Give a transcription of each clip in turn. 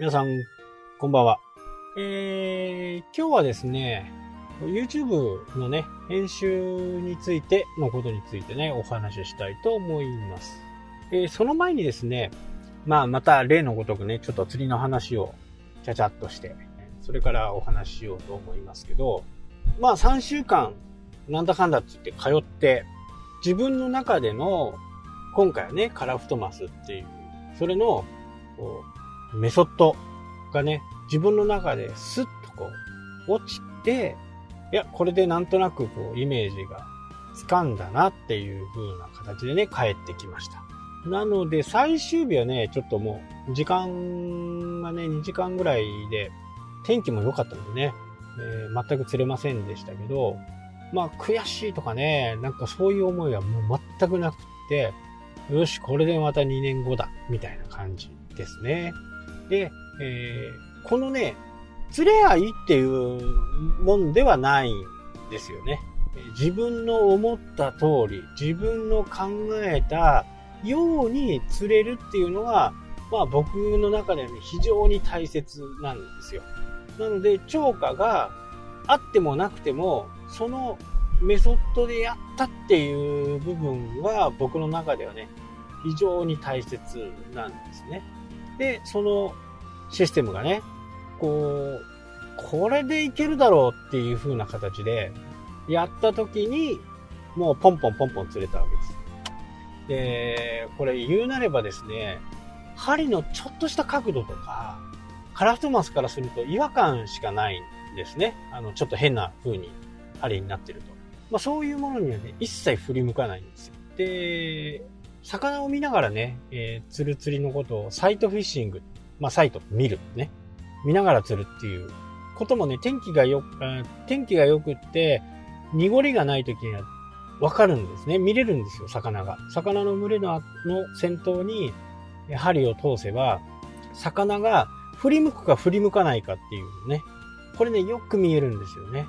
皆さん、こんばんは。えー、今日はですね、YouTube のね、編集についてのことについてね、お話ししたいと思います。えー、その前にですね、まあ、また例のごとくね、ちょっと釣りの話をちゃちゃっとして、それからお話ししようと思いますけど、まあ3週間、なんだかんだって言って通って、自分の中での、今回はね、カラフトマスっていう、それの、メソッドがね、自分の中でスッとこう、落ちて、いや、これでなんとなくこう、イメージが掴んだなっていう風な形でね、帰ってきました。なので、最終日はね、ちょっともう、時間がね、2時間ぐらいで、天気も良かったのでね、えー、全く釣れませんでしたけど、まあ、悔しいとかね、なんかそういう思いはもう全くなくって、よし、これでまた2年後だ、みたいな感じですね。で、えー、このね、釣れ合いっていうもんではないんですよね。自分の思った通り、自分の考えたように釣れるっていうのが、まあ僕の中では、非常に大切なんですよ。なので、超過があってもなくても、そのメソッドでやったっていう部分は僕の中ではね、非常に大切なんですね。で、そのシステムがね、こう、これでいけるだろうっていう風な形で、やった時に、もうポンポンポンポン釣れたわけです。で、これ言うなればですね、針のちょっとした角度とか、カラフトマスからすると違和感しかないんですね。あの、ちょっと変な風に針になってると。まあそういうものにはね、一切振り向かないんですよ。で、魚を見ながらね、えー、釣る釣りのことをサイトフィッシング、まあサイト見るね。見ながら釣るっていうこともね、天気がよ、天気が良くって、濁りがない時にはわかるんですね。見れるんですよ、魚が。魚の群れのの先頭に針を通せば、魚が振り向くか振り向かないかっていうね。これね、よく見えるんですよね。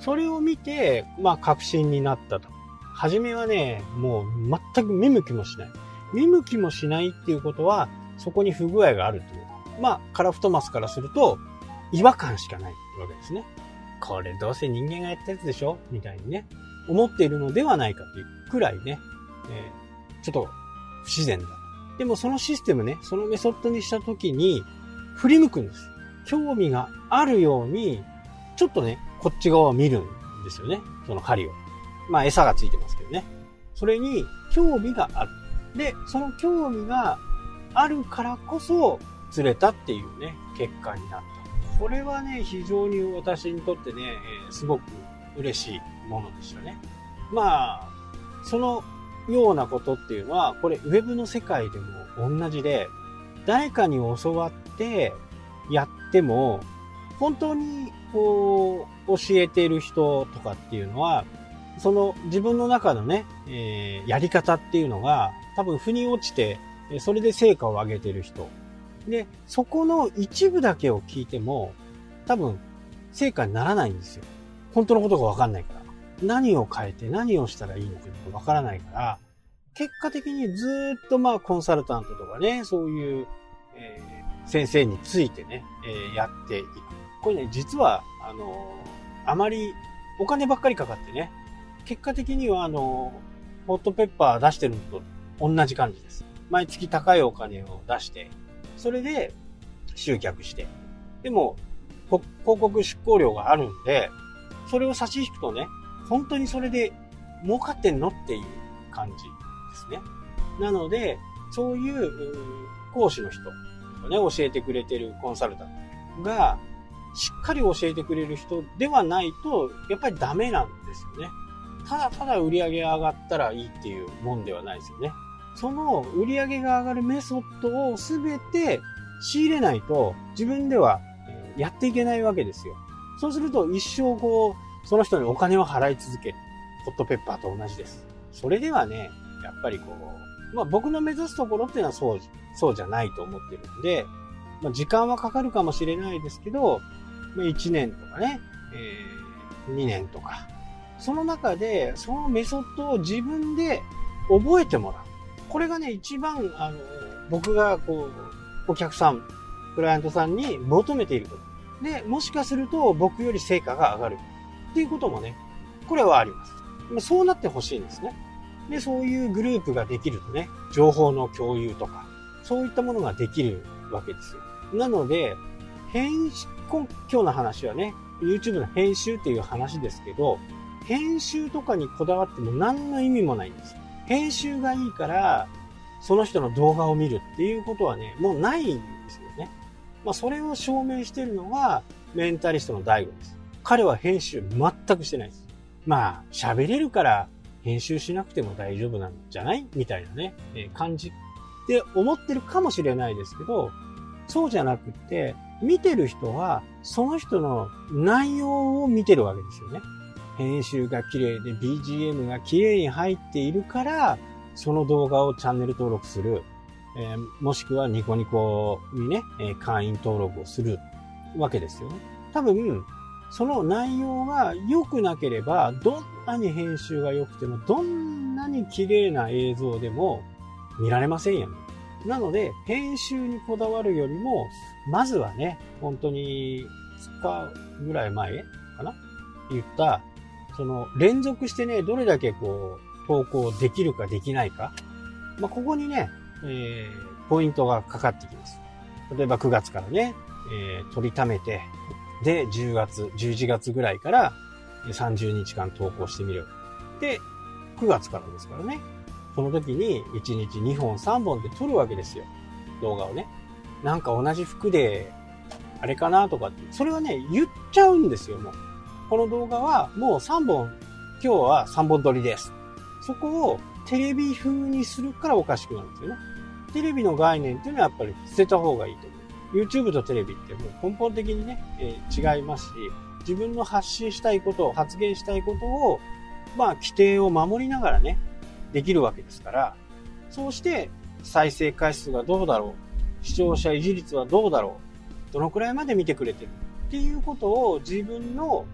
それを見て、まあ、確信になったと。初めはね、もう全く見向きもしない。見向きもしないっていうことは、そこに不具合があるという。まあ、カラフトマスからすると、違和感しかないわけですね。これどうせ人間がやったやつでしょ？みたいにね、思っているのではないかというくらいね、えー、ちょっと不自然だ。でもそのシステムね、そのメソッドにしたときに、振り向くんです。興味があるように、ちょっとね、こっち側を見るんですよね。その針を。まあ餌がついてますけどね。それに興味がある。で、その興味があるからこそ釣れたっていうね、結果になった。これはね、非常に私にとってね、え、すごく嬉しいものでしたね。まあ、そのようなことっていうのは、これウェブの世界でも同じで、誰かに教わってやっても、本当にこう、教えてる人とかっていうのは、その自分の中のね、えー、やり方っていうのが、多分腑に落ちて、それで成果を上げてる人。で、そこの一部だけを聞いても、多分、成果にならないんですよ。本当のことがわかんないから。何を変えて何をしたらいいのかわからないから、結果的にずっとまあコンサルタントとかね、そういう、えー、先生についてね、えー、やっていく。これね、実は、あのー、あまりお金ばっかりかかってね、結果的にはあのホットペッパー出してるのと同じ感じです。毎月高いお金を出して、それで集客して。でも、広告出稿料があるんで、それを差し引くとね、本当にそれで儲かってんのっていう感じですね。なので、そういう講師の人ね、教えてくれてるコンサルタントが、しっかり教えてくれる人ではないと、やっぱりダメなんですよね。ただただ売り上げが上がったらいいっていうもんではないですよね。その売り上げが上がるメソッドをすべて仕入れないと自分ではやっていけないわけですよ。そうすると一生こう、その人にお金を払い続ける。ホットペッパーと同じです。それではね、やっぱりこう、まあ僕の目指すところっていうのはそう、そうじゃないと思ってるんで、まあ時間はかかるかもしれないですけど、まあ1年とかね、えー、2年とか、その中でそのメソッドを自分で覚えてもらう。これがね、一番、あの、僕がこう、お客さんクライアントさんに求めていること。で、もしかすると僕より成果が上がる。っていうこともね、これはあります。そうなってほしいんですね。で、そういうグループができるとね、情報の共有とか、そういったものができるわけですよ。なので、編集、今日の話はね、YouTube の編集っていう話ですけど、編集とかにこだわっても何の意味もないんです。編集がいいから、その人の動画を見るっていうことはね、もうないんですよね。まあ、それを証明してるのが、メンタリストの DAIGO です。彼は編集全くしてないです。まあ、喋れるから編集しなくても大丈夫なんじゃないみたいなね、え感じって思ってるかもしれないですけど、そうじゃなくって、見てる人は、その人の内容を見てるわけですよね。編集が綺麗で BGM が綺麗に入っているから、その動画をチャンネル登録する。えー、もしくはニコニコにね、えー、会員登録をするわけですよね。多分、その内容が良くなければ、どんなに編集が良くても、どんなに綺麗な映像でも見られませんよね。なので、編集にこだわるよりも、まずはね、本当に2日ぐらい前かな？言った、その連続してね、どれだけこう、投稿できるかできないか。まあ、ここにね、えー、ポイントがかかってきます。例えば9月からね、えー、取りためて、で、10月、11月ぐらいから30日間投稿してみる。で、9月からですからね。その時に1日2本3本で撮るわけですよ。動画をね。なんか同じ服で、あれかなとかって。それはね、言っちゃうんですよ、もう。この動画はもう3本、今日は3本撮りです。そこをテレビ風にするからおかしくなるんですよね。テレビの概念っていうのはやっぱり捨てた方がいいと思う。YouTube とテレビってもう根本的にね、えー、違いますし、自分の発信したいことを、発言したいことを、まあ、規定を守りながらね、できるわけですから、そうして再生回数がどうだろう、視聴者維持率はどうだろう、どのくらいまで見てくれてるっていうことを自分の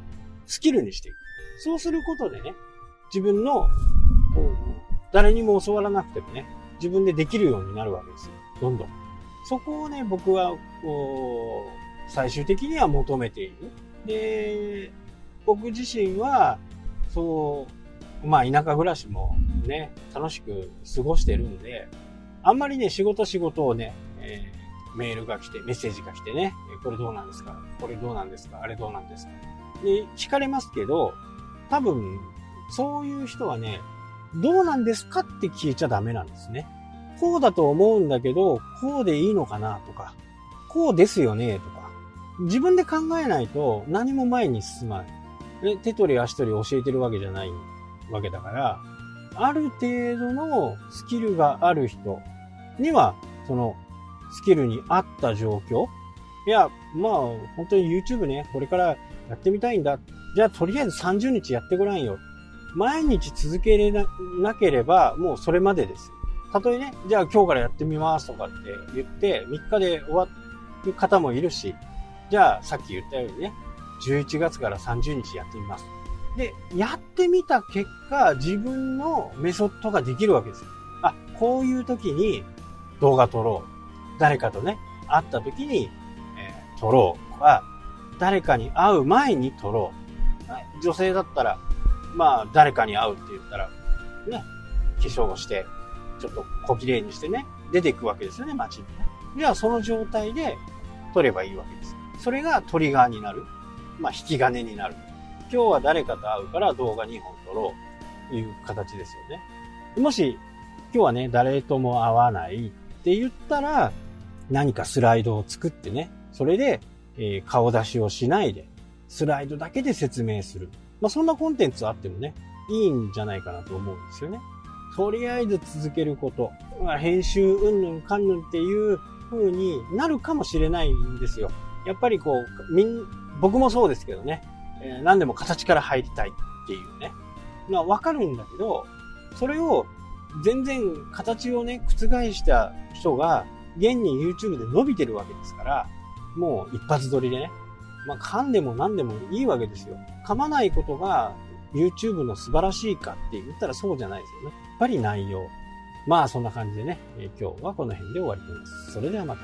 スキルにしていく。そうすることでね、自分の、誰にも教わらなくてもね、自分でできるようになるわけですよ。どんどん。そこをね、僕は、こう、最終的には求めている。で、僕自身は、そう、まあ田舎暮らしもね、楽しく過ごしてるんで、あんまりね、仕事仕事をね、えー、メールが来て、メッセージが来てね、これどうなんですかこれどうなんですかあれどうなんですかで、聞かれますけど、多分、そういう人はね、どうなんですかって聞いちゃダメなんですね。こうだと思うんだけど、こうでいいのかなとか、こうですよねとか、自分で考えないと何も前に進まない。手取り足取り教えてるわけじゃないわけだから、ある程度のスキルがある人には、そのスキルに合った状況いや、まあ、本当に YouTube ね、これからやってみたいんだ。じゃあ、とりあえず30日やってごらんよ。毎日続けれなければ、もうそれまでです。たとえね、じゃあ今日からやってみますとかって言って、3日で終わる方もいるし、じゃあさっき言ったようにね、11月から30日やってみます。で、やってみた結果、自分のメソッドができるわけです。あ、こういう時に動画撮ろう。誰かとね、会った時に、えー、撮ろうとか、誰かに会う前に撮ろう。女性だったら、まあ、誰かに会うって言ったら、ね、化粧をして、ちょっと小綺麗にしてね、出ていくわけですよね、街にね。じゃあその状態で撮ればいいわけです。それがトリガーになる。まあ、引き金になる。今日は誰かと会うから動画2本撮ろうという形ですよね。もし、今日はね、誰とも会わないって言ったら、何かスライドを作ってね、それで、えー、顔出しをしないで、スライドだけで説明する。まあ、そんなコンテンツあってもね、いいんじゃないかなと思うんですよね。とりあえず続けること、編集うんぬんかんぬんっていう風になるかもしれないんですよ。やっぱりこう、みん、僕もそうですけどね、えー、何でも形から入りたいっていうね。まあわかるんだけど、それを全然形をね、覆した人が、現に YouTube で伸びてるわけですから、もう一発撮りでね、まあ噛んでも何でもいいわけですよ。噛まないことが YouTube の素晴らしいかって言ったらそうじゃないですよね。やっぱり内容。まあそんな感じでね、え今日はこの辺で終わります。それではまた。